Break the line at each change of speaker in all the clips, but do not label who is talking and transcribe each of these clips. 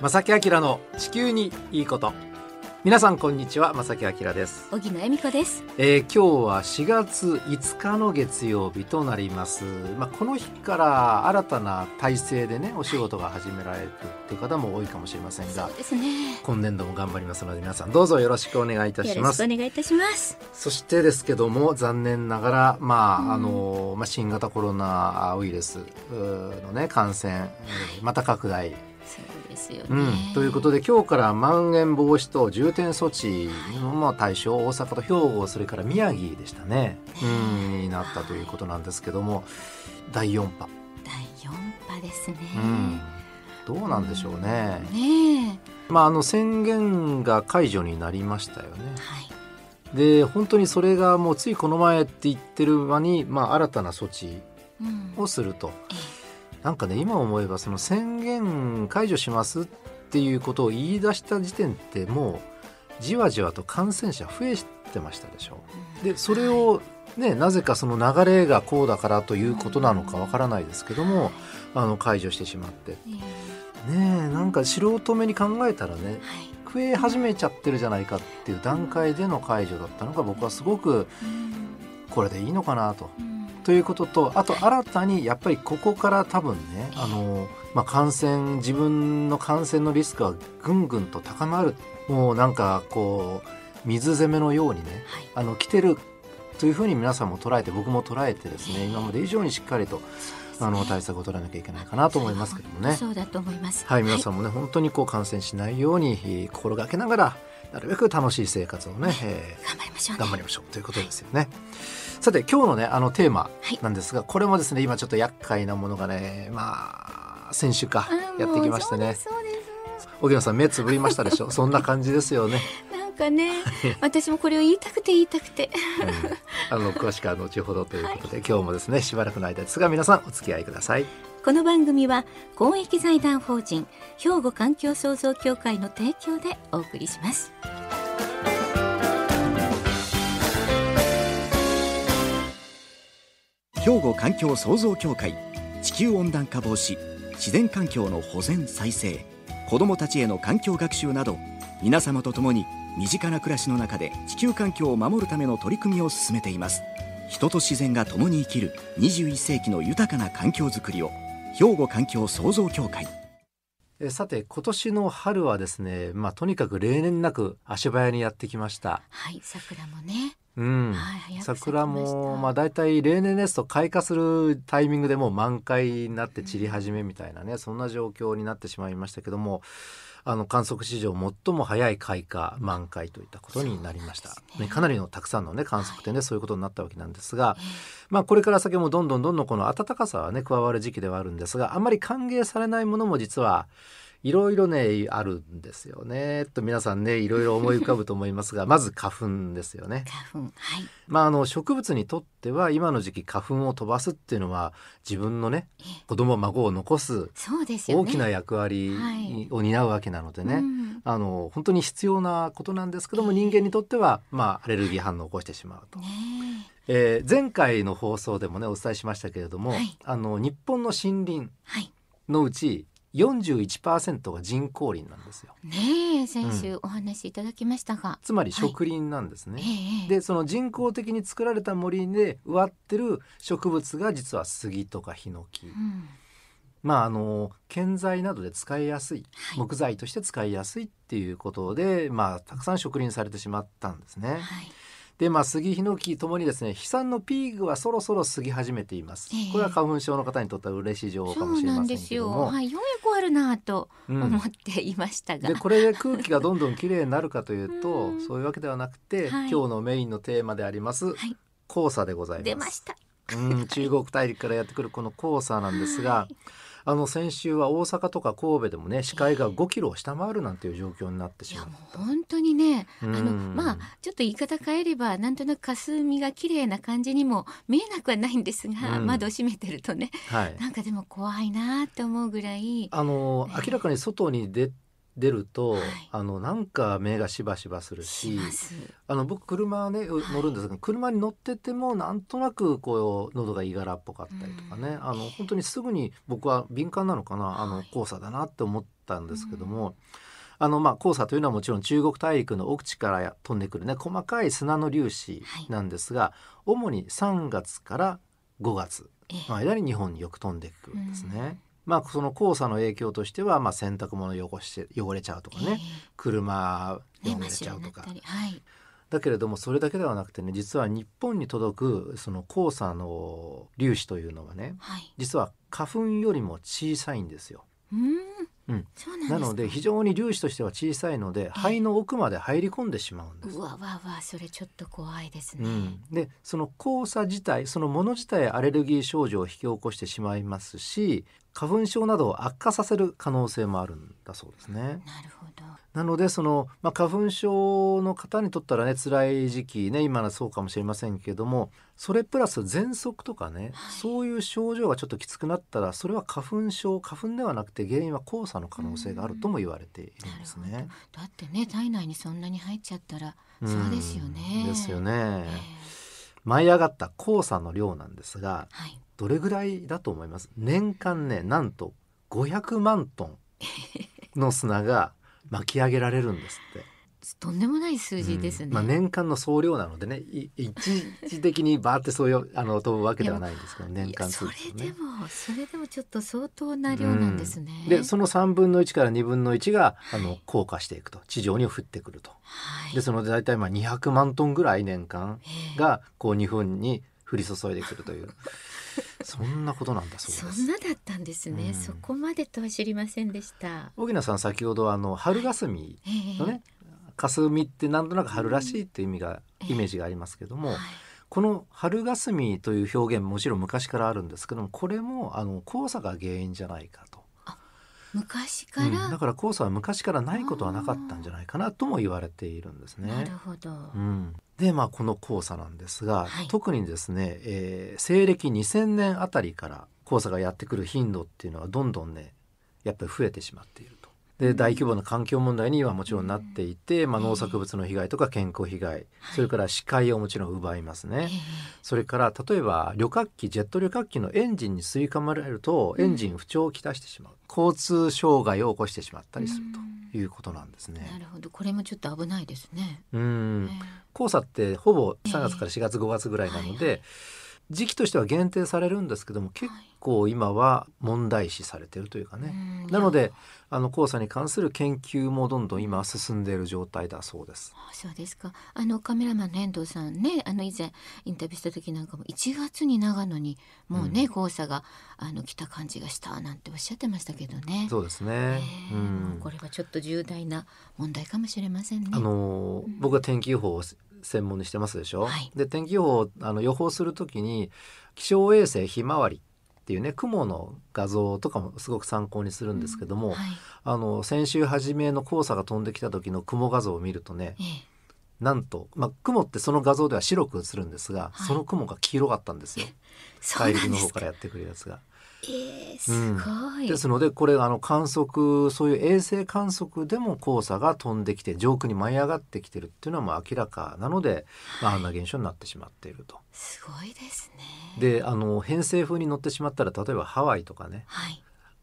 正木明の地球にいいこと。皆さんこんにちは正木明です、
小木野恵美子です。
えー今日は4月5日の月曜日となります、まあ、この日から新たな体制でねお仕事が始められるっていう方も多いかもしれませんが
そうですね。
今年度も頑張りますので皆さんどうぞよろしくお願いいたし
よろしく
ます
お願いいたします。
そしてですけども残念ながら、まあ
うん。
あのまあ、新型コロナウイルスの、ね、感染、えーまた拡大、
そうですよね。
うん、ということで今日からまん延防止等重点措置のまあ対象大阪と兵庫それから宮城でしたね、うん、になったということなんですけども第4波、
第四波ですね。
うん、どうなんでしょうね。
ね
まあ、あの宣言が解除になりましたよね
え。。はい。
で本当にそれがもうついこの前って言ってる間に、まあ、新たな措置
うん。
をすると
え
なんかね今思えばその宣言解除しますっていうことを言い出した時点ってもうじわじわと感染者増えてましたでしょ。
え
でそれをねなぜかその流れがこうだからということなのかわからないですけどもあの解除してしまって。
ええ
ねえなんか素人目に考えたらね
はい。
増え始めちゃってるじゃないかっていう段階での解除だったのが僕はすごく
うん。
これでいいのかなと。
うん
ということとあと新たにやっぱりここから多分ねあの、まあ、感染自分の感染のリスクがぐんぐんと高まるもうなんかこう水攻めのようにね
はい。
あの来てるというふうに皆さんも捉えて僕も捉えてですね今まで以上にしっかりとあの対策を取らなきゃいけないかなと思いますけどもね。
そうだと思います。
はい、皆さんもね、本当にこう感染しないようにえー心がけながらなるべく楽しい生活をね、えー
頑張りましょうね。
頑張りましょうということですよね。さて今日のねあのテーマ
はい
なんですが、これもですね今ちょっと厄介なものがねまあ先週か
あ
やってきましてね荻野さん目つぶりましたでしょ？そんな感じですよね。
なんかね、私もこれを言いたくて言いたくて。
うん、あの詳しくは後ほどということで、今日もですねしばらくの間ですが皆さんお付き合いください。
この番組は公益財団法人兵庫環境創造協会の提供でお送りします。
兵庫環境創造協会地球温暖化防止自然環境の保全再生子どもたちへの環境学習など皆様と共に身近な暮らしの中で地球環境を守るための取り組みを進めています人と自然が共に生きる21世紀の豊かな環境づくりを兵庫環境創造協会
えさて今年の春はですねまあとにかく例年なく足早にやってきました。
はい、桜もね。
うん
はい
桜もまあ大体例年ですと開花するタイミングでもう満開になって散り始めみたいなね、そんな状況になってしまいましたけどもあの観測史上最も早い開花満開といったことになりました、
ね。
ねかなりのたくさんのね観測点でそういうことになったわけなんですが、
え
まあこれから先もどんどんどんどんこの暖かさはね加わる時期ではあるんですがあまり歓迎されないものも実はいろいろねあるんですよねと皆さんねいろいろ思い浮かぶと思いますが まず花粉ですよね。
花粉、はい。
まあ、あの植物にとっては今の時期花粉を飛ばすっていうのは自分のね
え
子供孫を残す。大きな役割
はい
を担うわけなのでね、
うん
あの本当に必要なことなんですけども人間にとっては、まあ、アレルギー反応を起こしてしまうと。
ね
えー前回の放送でもねお伝えしましたけれども、
はい
あの日本の森林。のうち41%が人工林なんですよ。
ねえ、先週お話しいただきましたが。
つまり植林なんですね。
ええ
でその人工的に作られた森で植わってる植物が実は杉とかヒノキ、
うん
まああの建材などで使いやすい
はい
木材として使いやすいっていうことで、まあたくさん植林されてしまったんですね。
はい。
でまあ杉ヒノキともにですね飛散のピークはそろそろ過ぎ始めています。
ええ
これは花粉症の方にとっては嬉しい情報かもしれません。けども。
はい、ようやくあるなと
うん
思っていましたが。
でこれで空気がどんどんきれいになるかというと、
うん
そういうわけではなくて、
はい
今日のメインのテーマであります、
はい
黄砂でございます。
出ました。
うん、中国大陸からやってくるこの黄砂なんですが、あの先週は大阪とか神戸でもね視界が5キロを下回るなんていう状況になってしまう
もう本当にね、あの
うん
まあちょっと言い方変えればなんとなく霞が綺麗な感じにも見えなくはないんですが、
うん。
窓を閉めてるとね
はい。
なんかでも怖いなって思うぐらい。
あの
ええ
明らかに外に出出ると、
はい。
あのなんか目がしばしばするしあの僕車ね乗るんですけど、車に乗っててもなんとなくこう喉がいがらっぽかったりとかね、
うん。
あの本当にすぐに僕は敏感なのかなあの
はい
黄砂だなって思ったんですけども、あのまあ黄砂というのはもちろん中国大陸の奥地から飛んでくるね細かい砂の粒子なんですが、主に3月から5月
ええ。
の間に日本によく飛んでくるんですね。
うん
まあその黄砂の影響としては、まあ、洗濯物汚して汚れちゃうとかね、車
ええ。ね真
汚れちゃうとか。
たり。はい。
だけれどもそれだけではなくてね実は日本に届くその黄砂の粒子というのはね
はい。
実は花粉よりも小さいんですよ。
うん。
うん。
そうな
なので非常に粒子としては小さいので肺の奥まで入り込んでしまうんです。
う。わわわそれちょっと怖いですね、
うん、でその黄砂自体そのもの自体アレルギー症状を引き起こしてしまいますし花粉症などを悪化させる可能性もあるんだそうですね。
なるほど
なのでその、まあ、花粉症の方にとったらね辛い時期ね今のそうかもしれませんけどもそれプラス喘息とかね、
はい
そういう症状がちょっときつくなったらそれは花粉症花粉ではなくて原因は黄砂の可能性があるとも言われているんですね。
だってね体内にそんなに入っちゃったら
ん
そうですよね
ですよね。
ええ
舞い上がった黄砂の量なんですが
はい
どれぐらいだと思います？年間ねなんと500万トンの砂が巻き上げられるんですって。
とんでもない数字ですね、
うん。まあ、年間の総量なのでねい一時的にバーってそういうあの飛ぶわけではないんですけど 年間数ですね。
れでもそれでもちょっと相当な量なんですね、
でその3分の1から2分の1があの
はい。
降下していくと地上に降ってくると。
はい。
でその大体まあ200万トンぐらい年間
ええ。
がこう日本に降り注いでくるという。そんなことなんだそうです。
そんなだったんですね、
うん。
そこまでとは知りませんでした。
小木さん先ほどあの春霞
ええ
のね霞ってなんとなく春らしいっていう意味が
ええ。
イメージがありますけども、
はい。
この春霞という表現もちろん昔からあるんですけどもこれもあの黄砂が原因じゃないかと、
昔か
うん。
ら、
だから黄砂は昔からないことはなかったんじゃないかなとも言われているんですね。
なる。ほど、
うん、でまあこの黄砂なんですが、
はい。
特にですね、えー西暦2000年あたりから黄砂がやってくる頻度っていうのはどんどんねやっぱり増えてしまっている。と。で大規模な環境問題にはもちろんなっていて、まあ、
ええ
農作物の被害とか健康被害、それから視界をもちろん奪いますね。
ええ。
それから例えば旅客機ジェット旅客機のエンジンに吸い込まれるとエンジン不調をきたしてしまう、交通障害を起こしてしまったりするということなんですね。
なるほど。これもちょっと危ないですね、
うん。
え
黄砂ってほぼ
ええ
3月から4月5月ぐらいなので、時期としては限定されるんですけども結構今は問題視されてるというか
え
ね、
うん
なのであの黄砂に関する研究もどんどん今は進んでいる状態だそうです。
あそうですか。あのカメラマンの遠藤さんねあの以前インタビューした時なんかも1月に長野にもうね、
うん。
黄砂があの来た感じがしたなんておっしゃってましたけどね。
そうですね、
ええもうこれはちょっと重大な問題かもしれませんね。
あのー
うん。
僕は天気予報を専門にしてますでしょ、
はい。
で天気予報をあの予報するときに気象衛星ひまわりっていうね雲の画像とかもすごく参考にするんですけども、
はい。
あの先週初めの黄砂が飛んできた時の雲画像を見るとね
ええ。
なんと、まあ、雲ってその画像では白く映るんですが、
はい。
その雲が黄色かったんですよ。大陸の方からやってくるやつが。
ええすごい、
ですのでこれあの観測そういう衛星観測でも黄砂が飛んできて上空に舞い上がってきてるっていうのはもう明らかなので、まあ、あんな現象になってしまっていると。
すごいですね。
であの偏西風に乗ってしまったら例えばハワイとかね
はい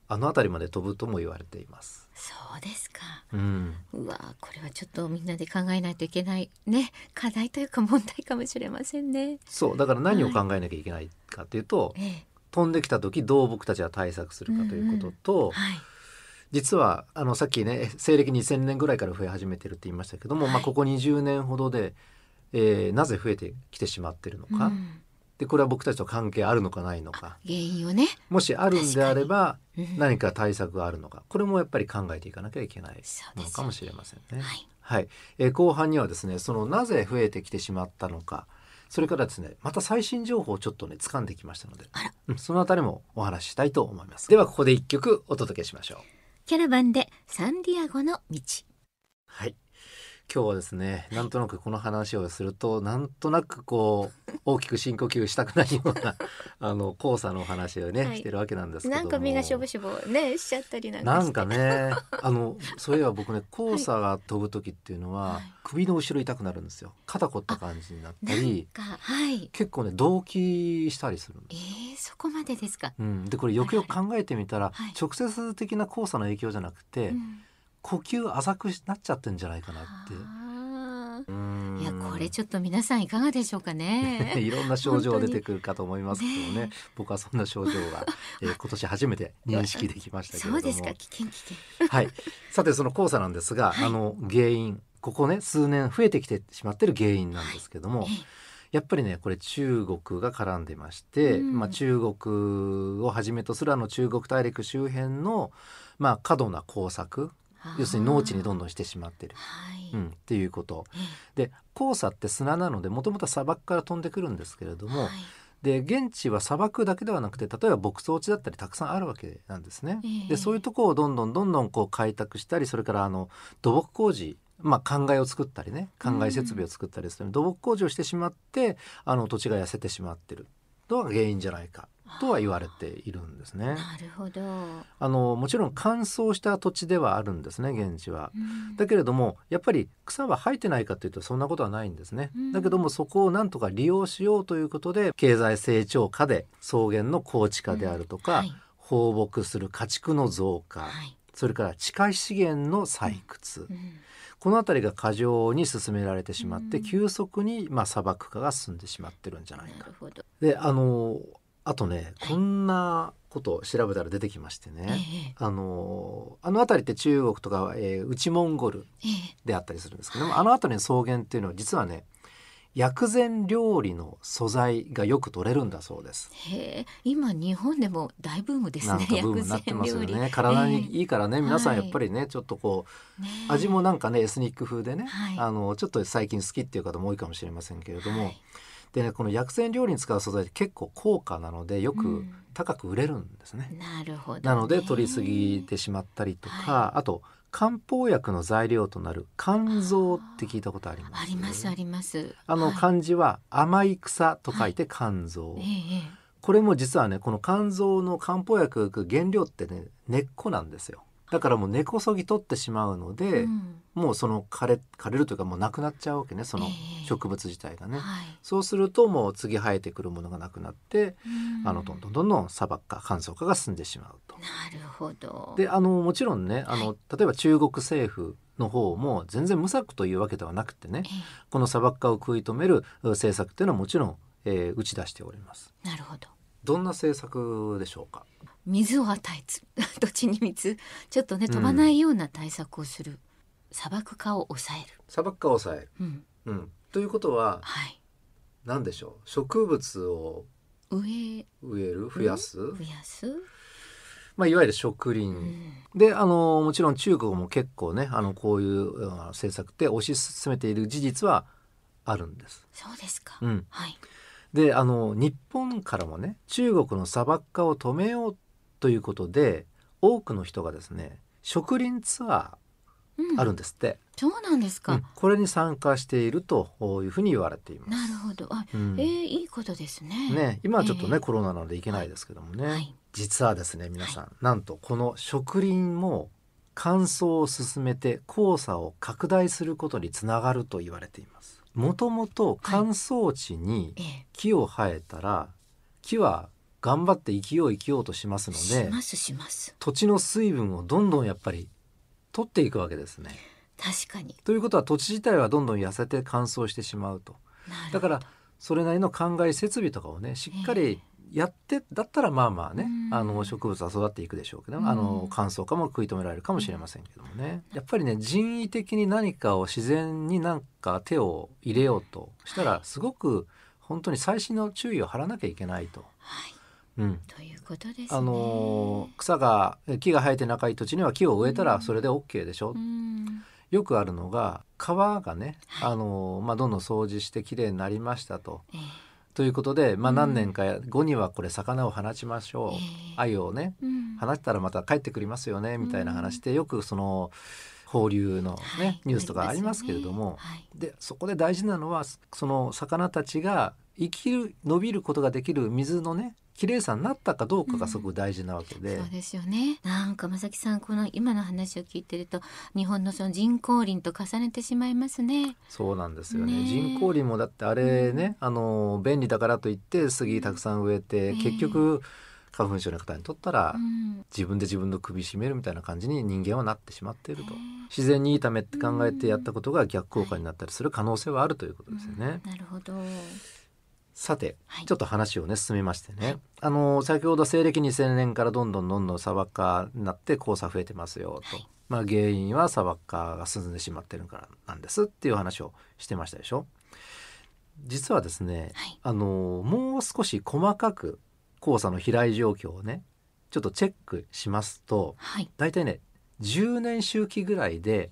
あの辺りまで飛ぶとも言われています。
そうですか。
うん、
うわこれはちょっとみんなで考えないといけないね課題というか問題かもしれませんね。
そうだから何を考えなきゃいけないかっていうと、
ええ
飛んできた時どう僕たちは対策するかということと、
はい。
実はあのさっきね西暦2000年ぐらいから増え始めてるって言いましたけども、
はい。
まあ、ここ20年ほどで、えーなぜ増えてきてしまってるのか、
うん。
でこれは僕たちと関係あるのかないのか。
原因をね。
もしあるんであれば
うん。
何か対策があるのか。これもやっぱり考えていかなきゃいけないのかもしれませんね。
はい。
はい、えー後半にはですねそのなぜ増えてきてしまったのかそれからですねまた最新情報をちょっとね掴んできましたのでそのあたりもお話ししたいと思います。ではここで一曲お届けしましょう。
キャラバンでサンディアゴの道。
はい今日はですねなんとなくこの話をするとなんとなくこう大きく深呼吸したくないような あの黄砂のお話をね、
はい。
してるわけなんですけども。
なんか目がしょぼしょぼねしちゃったりなんかして。
なんかね あのそういえば僕ね黄砂が飛ぶ時っていうのは、
はい。
首の後ろ痛くなるんですよ。肩凝った感じになったり
なんかはい。
結構ね動悸したりするん
えー、そこまでですか、
うん、でこれよくよく考えてみたら、
はい。
直接的な黄砂の影響じゃなくて、
うん
呼吸浅くなっちゃってんじゃないかなって。
いやこれちょっと皆さんいかがでしょうかね。
いろんな症状出てくるかと思いますけどね。
ね
僕はそんな症状が、えー今年初めて認識できましたけれども。
そうですか。危険危険
はい、さてその黄砂なんですが、
はい。
あの原因ここね数年増えてきてしまってる原因なんですけども、
ええ。
やっぱりねこれ中国が絡んでまして、
うん。
まあ、中国をはじめとするあの中国大陸周辺の、まあ、過度な工作要するに農地にどん
どん
してしまってる、
はい、
うん、っていうこと。
え
で黄砂って砂なのでもともと砂漠から飛んでくるんですけれども、
えはい。
で現地は砂漠だけではなくて例えば牧草地だったりたくさんあるわけなんですね。
ええ。
でそういうところをどんどんどんどんこう開拓したりそれからあの土木工事まあ、灌漑を作ったりね灌漑設備を作ったりする、土木工事をしてしまってあの土地が痩せてしまってる。のが原因じゃないかとは言われているんですね。
なるほど、
あのもちろん乾燥した土地ではあるんですね現地は。
うん。
だけれどもやっぱり草は生えてないかというとそんなことはないんですね、
うん。
だけどもそこをなんとか利用しようということで経済成長下で草原の高地化であるとか、
はい。
放牧する家畜の増加、
はい。
それから地下資源の採掘、
うん。
この辺りが過剰に進められてしまって、
うん。
急速にまあ砂漠化が進んでしまってるんじゃないか。
なる。ほど、
であのあとね
はい。
こんなことを調べたら出てきまして
え
ね、
え
あのあの辺りって中国とか、えー内モンゴル
ええ。
であったりするんですけども、
はい
あの辺りの草原っていうのは実はね薬膳料理の素材がよく取れるんだそうです。
へえ。今日本でも大ブームですね
なんかブームになってますよね。体にいいからね、皆さん
はい。
やっぱりね、ちょっとこう
ね
味もなんかねエスニック風でね、
はい。
あのちょっと最近好きっていう方も多いかもしれませんけれども、
はい
でねこの薬膳料理に使う素材って結構高価なのでよく
うん。
高く売れるんですね。
なるほどね、
なので取りすぎてしまったりとか、
は
あと漢方薬の材料となる肝臓って聞いたことあります？
ありますあります。
あの
はい。
漢字は甘い草と書いて肝臓、
えええ
これも実はねこの肝臓の漢方薬原料ってね根っこなんですよだからもう根こそぎ取ってしまうの
え
で、
うん。
もうその枯れ枯れるというかもうなくなっちゃうわけねその
ええ。
植物自体がね、
はい。
そうするともう次生えてくるものがなくなって、
うん。
あのどんどんどんどん砂漠化乾燥化が進んでしまうと。
なるほど。
であのもちろんねあの、例えば中国政府の方も全然無策というわけではなくてね
え
この砂漠化を食い止めるう政策っていうのはもちろん、えー打ち出しております。
えなるほど。
どんな政策でしょうか？
水を与えつ 土地に水ちょっとね飛ばないような対策をする、砂漠化を抑える、
砂漠化を抑える。
うん、
うん、ということは
はい。
何でしょう？植物を
植え
植える？増やす、
増やす、
まあ、いわゆる植林、
うん。
であのもちろん中国も結構ねあのこういううん政策って推し進めている事実はあるんです。
そうですか、
うん、
はい。
であの日本からもね中国の砂漠化を止めようということで多くの人がですね植林ツア
うん。
ーあるんですって、
そうなんですか、
うん。これに参加しているというふうに言われています。
なるほど。あ、
うん。
えー、いいことですね。
ね、今はちょっとね、
ええ
コロナなので行けないですけどもね、
はい。
実はですね皆さん、なんとこの植林も乾燥を進めて黄砂を拡大することにつながると言われています。もともと乾燥地に
ええ。
木を生えたら木は頑張って生きよう生きようとしますので
しますします。
土地の水分をどんどんやっぱり取っていくわけですね。
確かに。
ということは土地自体はどんどん痩せて乾燥してしまうと。
なるほど。
だからそれなりの灌漑設備とかをねしっかりやってだったらまあまあね、
うん。
あの植物は育っていくでしょうけど、
うん。
あの乾燥化も食い止められるかもしれませんけどもね、やっぱりね人為的に何かを自然になんか手を入れようとしたらすごく本当に細心の注意を払わなきゃいけないと。
はい
うん。
ということですね。
あの草が木が生えてない土地には木を植えたらそれで OK でしょ、
うん。
よくあるのが川がね、
はい。
あのまあ、どんどん掃除してきれいになりましたと。
ええ。
ということで、まあ、
うん。
何年か後にはこれ魚を放ちましょう、
ええ。
鮎をね。
うん。
放ったらまた帰ってくりますよねみたいな話でよくその、放流のね、
はい。
ニュースとかありますけれども、
はい。
でそこで大事なのはその魚たちが生きる伸びることができる水のね綺麗さになったかどうかがすごく大事なわけで、
そうですよね。なんか正木さんこの今の話を聞いてると日本のその人工林と重ねてしまいますね。
そうなんですよね。
ねえ。
人工林もだってあれね、あの便利だからといって杉たくさん植えて、
うん
結局花粉症の方にとったら、
うん。
自分で自分の首絞めるみたいな感じに人間はなってしまっていると。
ね
自然にいいためって考えてやったことが逆効果になったりする可能性はあるということですよね。
うん。なるほど。
さて、
はい。
ちょっと話をね進めましてね、あの先ほど西暦2000年からどんどんどんどん砂漠化になって黄砂増えてますよと、
はい。
まあ原因は砂漠化が進んでしまってるからなんですっていう話をしてましたでしょ。実はですね、
はい。
あのもう少し細かく黄砂の飛来状況をねちょっとチェックしますと
はい。
大体ね10年周期ぐらいで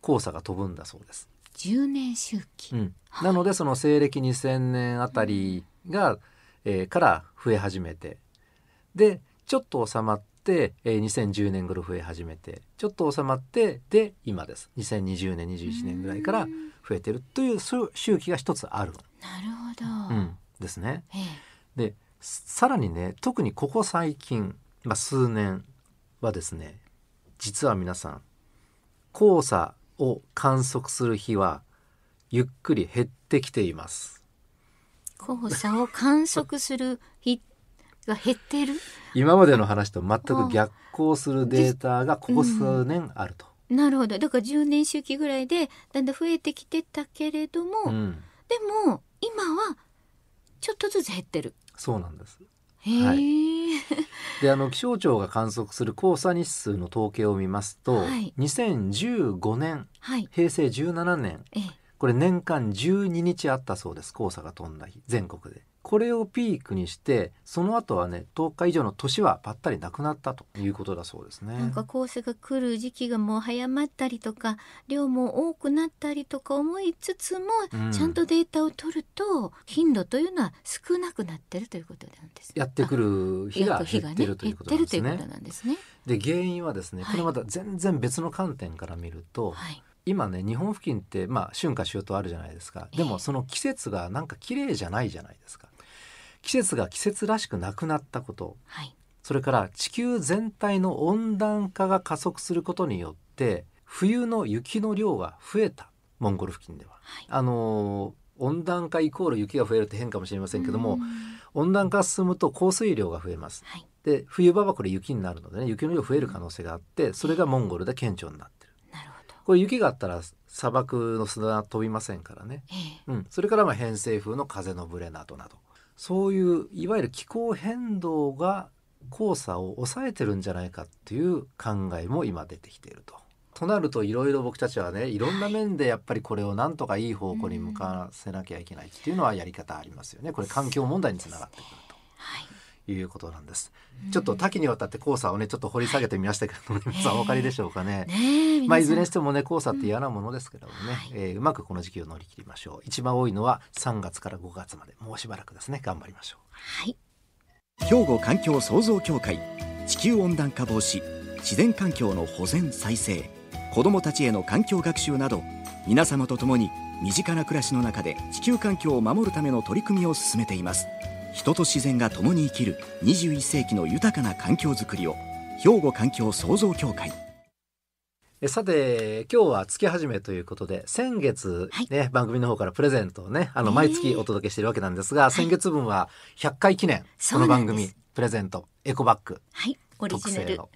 黄砂が飛ぶんだそうです。
10年周期。
うん、
はい。
なのでその西暦2000年あたりが、えーから増え始めてでちょっと収まって、えー2010年頃増え始めてちょっと収まってで今です。2020年21年ぐらいから
うん。
増えてるというそう周期が一つある、
なるほど。
うん、ですね。
ええ。
でさらにね特にここ最近、まあ、数年はですね実は皆さん黄砂を観測する日はゆっくり減ってきています。
黄砂を観測する日が減っている？
今までの話と全く逆行するデータがここ数年あると、
なるほど。だから10年周期ぐらいでだんだん増えてきてたけれども、
うん、
でも今はちょっとずつ減ってる。
そうなんです。
へえ、
はであの気象庁が観測する黄砂日数の統計を見ますと、
はい。
2015年
はい。
平成17年
ええ、
これ年間12日あったそうです黄砂が飛んだ日全国でこれをピークにしてその後はね10日以上の年はぱったりなくなったということだそうですね
なんか黄砂が来る時期がもう早まったりとか量も多くなったりとか思いつつも、
うん
ちゃんとデータを取ると頻度というのは少なくなってるということなんです。
やってくる日が減ってるということなんですね
減ってるということなんですね。
で原因はですね
はい
これまた全然別の観点から見ると、
はい。
今ね日本付近ってまあ春夏秋冬あるじゃないですかで
ええ
もその季節がなんか綺麗じゃないじゃないですか季節が季節らしくなくなったこと
はい。
それから地球全体の温暖化が加速することによって冬の雪の量が増えたモンゴル付近では。
はい。
あのー温暖化イコール雪が増えるって変かもしれませんけども
うん
温暖化が進むと降水量が増えます。
はい。
で冬場はこれ雪になるのでね雪の量増える可能性があってそれがモンゴルで顕著になってる。
なるほど。
これ雪があったら砂漠の砂は飛びませんからね。
ええ。
うん、それからまあ偏西風の風のブレなどなどそういういわゆる気候変動が黄砂を抑えてるんじゃないかっていう考えも今出てきていると。となるといろいろ僕たちはねいろんな面でやっぱりこれをなんとかいい方向に向かわせなきゃいけないっていうのはやり方ありますよね。これ環境問題につながってくると
はい。
ということなんです。ちょっと多岐にわたって黄砂をねちょっと掘り下げてみましたけど、皆さんお分かりでしょうかね。
ねえ。
まあ、いずれに
し
してもね黄砂って嫌なものですけどもね、
はい。
えーうまくこの時期を乗り切りましょう。一番多いのは3月から5月まで。もうしばらくです。ね頑張りましょ
はい。
兵庫環境創造協会地球温暖化防止自然環境の保全再生子どもたちへの環境学習など皆様と共に身近な暮らしの中で地球環境を守るための取り組みを進めています人と自然が共に生きる21世紀の豊かな環境づくりを兵庫環境創造協会。
さて今日は月始めということで先月
はい。
ね、番組の方からプレゼントをねあの
えー。
毎月お届けしているわけなんですが、先月分は100回記念
そ
この番組プレゼントエコバッグ
はい。オリジナル。
特製の。
お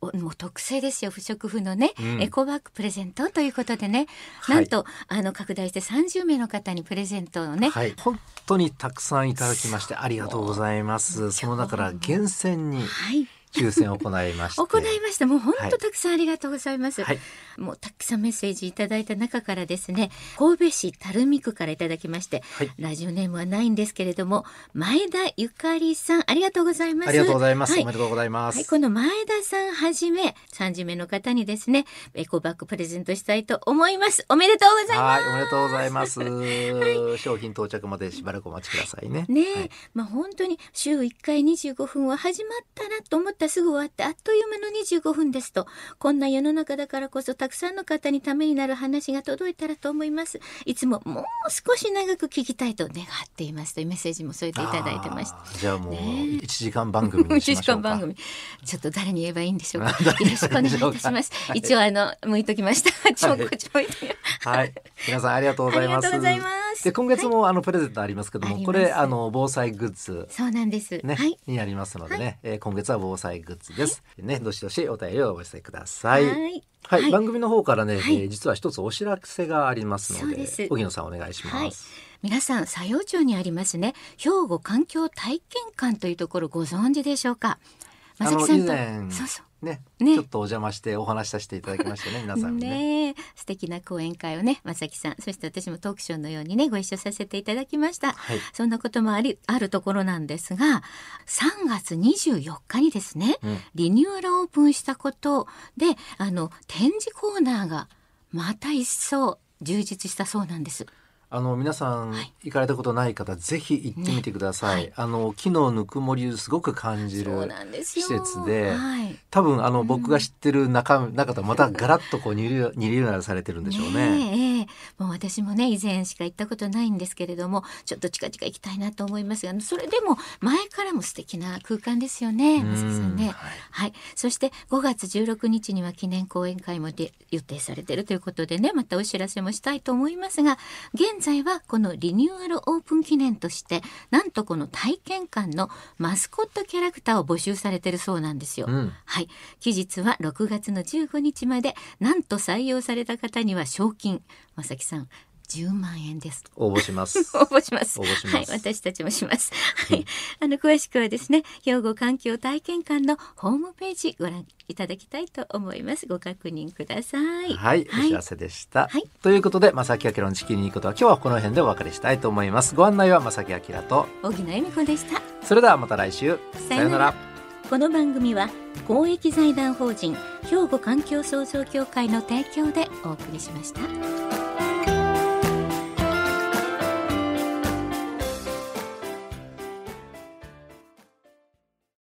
もう特製ですよ不織布のね、
うん。
エコバッグプレゼントということでね、
はい。
なんとあの拡大して30名の方にプレゼントをね、
はい。本当にたくさんいただきましてありがとうございます。その中から厳選に
はい、
抽選を行いまして。
行いました。もう本
はい。
当たくさんありがとうございます、
はい。
もうたくさんメッセージいただいた中からですね神戸市垂水区からいただきまして、
はい。
ラジオネームはないんですけれども前田ゆかりさんありがとうございます。
ありがとうございます、
はい。
おめでとうございます、
はい、この前田さんはじめ30名の方にですねエコバッグプレゼントしたいと思います。おめでとうございます。
はい、おめでとうございます。商品到着までしばらくお待ちください。ね。
ねまあ本当に週1回25分は始まったなと思ってったすぐ終わってあっという間の25分ですと。こんな世の中だからこそたくさんの方にためになる話が届いたらと思います。いつももう少し長く聞きたいと願っていますというメッセージも添えていただいてました。
じゃあもう1時間番組にしましょうか。
1時間番組。ちょっと誰に言えばいいんでしょうか。よろしくお願いいたします、はい、一応あの向いときました。ちょこちょい
はい、皆さんありがとうございます。
ありがとうございます。
で今月も、あのプレゼントありますけどもこれあの防災グッズ。
そうなんです。
ね、
はい、
にありますのでね、はい、えー、今月は防災グッズです、ねどしどしお便りをお寄せください。はい。はい、番組の方からね、はい、えー、実は一つお知らせがありますので荻野さんお願いします、
皆さん佐用町にありますね。兵庫環境体験館というところご存知でしょうか？
まさきさんとそうそうねね、ちょっとお邪魔してお話しさせていただきましたね皆さんね。
ね素敵な講演会をねまさきさん。そして私もトークショーのようにねご一緒させていただきました、はい、そんなこともありあるところなんですが3月24日にですね、うん、リニューアルオープンしたことであの展示コーナーがまた一層充実したそうなんです。
あの皆さん、行かれたことない方ぜひ行ってみてください、ね。はい、あの木のぬくもりをすごく感じる施設で、はい、多分あの、うん、僕が知ってる中中とまたガラッとこうニリニリューアルされてるんでしょうね。
ねもう私もね以前しか行ったことないんですけれどもちょっと近々行きたいなと思いますがそれでも前からも素敵な空間ですよね。さんね、はい、はい、そして5月16日には記念講演会もで予定されているということでねまたお知らせもしたいと思いますが現現在はこのリニューアルオープン記念としてなんとこの体験館のマスコットキャラクターを募集されてるそうなんですよ、うん、はい。期日は6月の15日までなんと採用された方には賞金まさきさん10万円です。
応募します。
応募します。はい、私たちもします。はい、あの詳しくはですね、兵庫環境体験館のホームページご覧いただきたいと思います。ご確認ください。
はい、お知らせでした。はい、ということで、正木明の地球にいいことは、今日はこの辺でお別れしたいと思います。ご案内は正木明と
小木恵美子でした。
それではまた来週。さようなら。
この番組は公益財団法人兵庫環境創造協会の提供でお送りしました。